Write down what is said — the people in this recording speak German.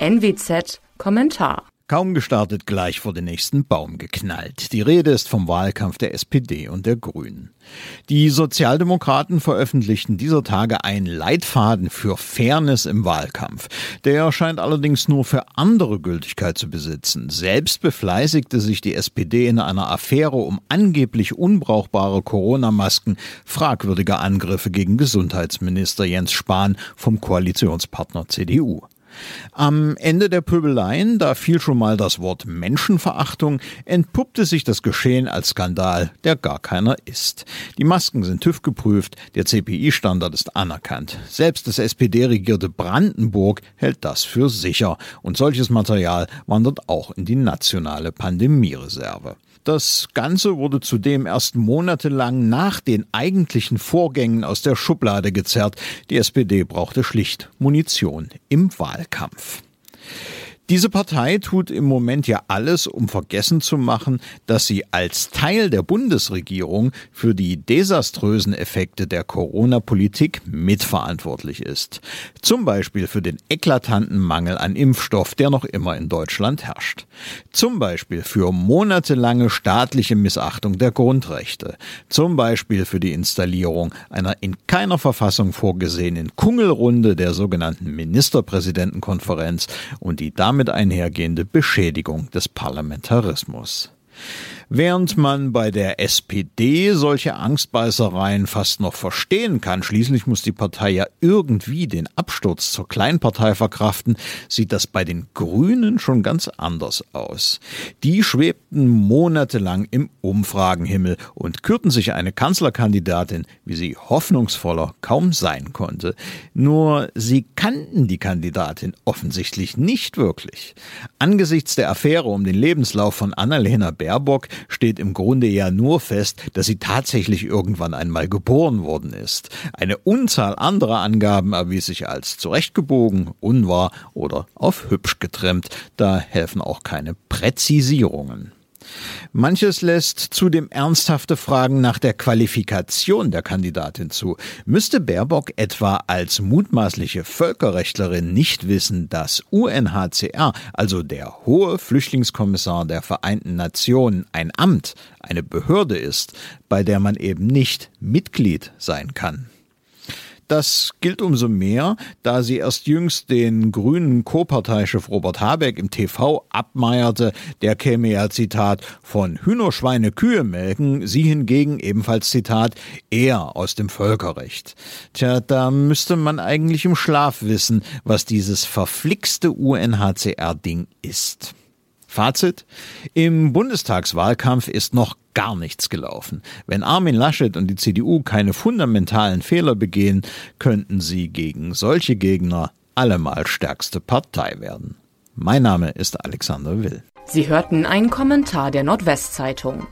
NWZ Kommentar Kaum gestartet, gleich vor den nächsten Baum geknallt. Die Rede ist vom Wahlkampf der SPD und der Grünen. Die Sozialdemokraten veröffentlichten dieser Tage einen Leitfaden für Fairness im Wahlkampf. Der scheint allerdings nur für andere Gültigkeit zu besitzen. Selbst befleißigte sich die SPD in einer Affäre um angeblich unbrauchbare Corona-Masken, fragwürdige Angriffe gegen Gesundheitsminister Jens Spahn vom Koalitionspartner CDU. Am Ende der Pöbeleien, da fiel schon mal das Wort Menschenverachtung, entpuppte sich das Geschehen als Skandal, der gar keiner ist. Die Masken sind TÜV geprüft, der CPI-Standard ist anerkannt. Selbst das SPD-regierte Brandenburg hält das für sicher. Und solches Material wandert auch in die nationale Pandemiereserve. Das Ganze wurde zudem erst monatelang nach den eigentlichen Vorgängen aus der Schublade gezerrt. Die SPD brauchte schlicht Munition im Wahlkampf. Wahlkampf. Diese Partei tut im Moment ja alles, um vergessen zu machen, dass sie als Teil der Bundesregierung für die desaströsen Effekte der Corona-Politik mitverantwortlich ist. Zum Beispiel für den eklatanten Mangel an Impfstoff, der noch immer in Deutschland herrscht. Zum Beispiel für monatelange staatliche Missachtung der Grundrechte. Zum Beispiel für die Installierung einer in keiner Verfassung vorgesehenen Kungelrunde der sogenannten Ministerpräsidentenkonferenz und die damit damit einhergehende Beschädigung des Parlamentarismus. Während man bei der SPD solche Angstbeißereien fast noch verstehen kann, schließlich muss die Partei ja irgendwie den Absturz zur Kleinpartei verkraften, sieht das bei den Grünen schon ganz anders aus. Die schwebten monatelang im Umfragenhimmel und kürten sich eine Kanzlerkandidatin, wie sie hoffnungsvoller kaum sein konnte. Nur sie kannten die Kandidatin offensichtlich nicht wirklich. Angesichts der Affäre um den Lebenslauf von Annalena Baerbock steht im Grunde ja nur fest, dass sie tatsächlich irgendwann einmal geboren worden ist. Eine Unzahl anderer Angaben erwies sich als zurechtgebogen, unwahr oder auf hübsch getrimmt. Da helfen auch keine Präzisierungen. Manches lässt zudem ernsthafte Fragen nach der Qualifikation der Kandidatin zu. Müsste Baerbock etwa als mutmaßliche Völkerrechtlerin nicht wissen, dass UNHCR, also der hohe Flüchtlingskommissar der Vereinten Nationen, ein Amt, eine Behörde ist, bei der man eben nicht Mitglied sein kann? Das gilt umso mehr, da sie erst jüngst den grünen Co-Parteichef Robert Habeck im TV abmeierte. Der käme ja, Zitat, von Hühnerschweine Kühe melken, sie hingegen ebenfalls, Zitat, eher aus dem Völkerrecht. Tja, da müsste man eigentlich im Schlaf wissen, was dieses verflixte UNHCR-Ding ist. Fazit. Im Bundestagswahlkampf ist noch gar nichts gelaufen. Wenn Armin Laschet und die CDU keine fundamentalen Fehler begehen, könnten sie gegen solche Gegner allemal stärkste Partei werden. Mein Name ist Alexander Will. Sie hörten einen Kommentar der Nordwestzeitung.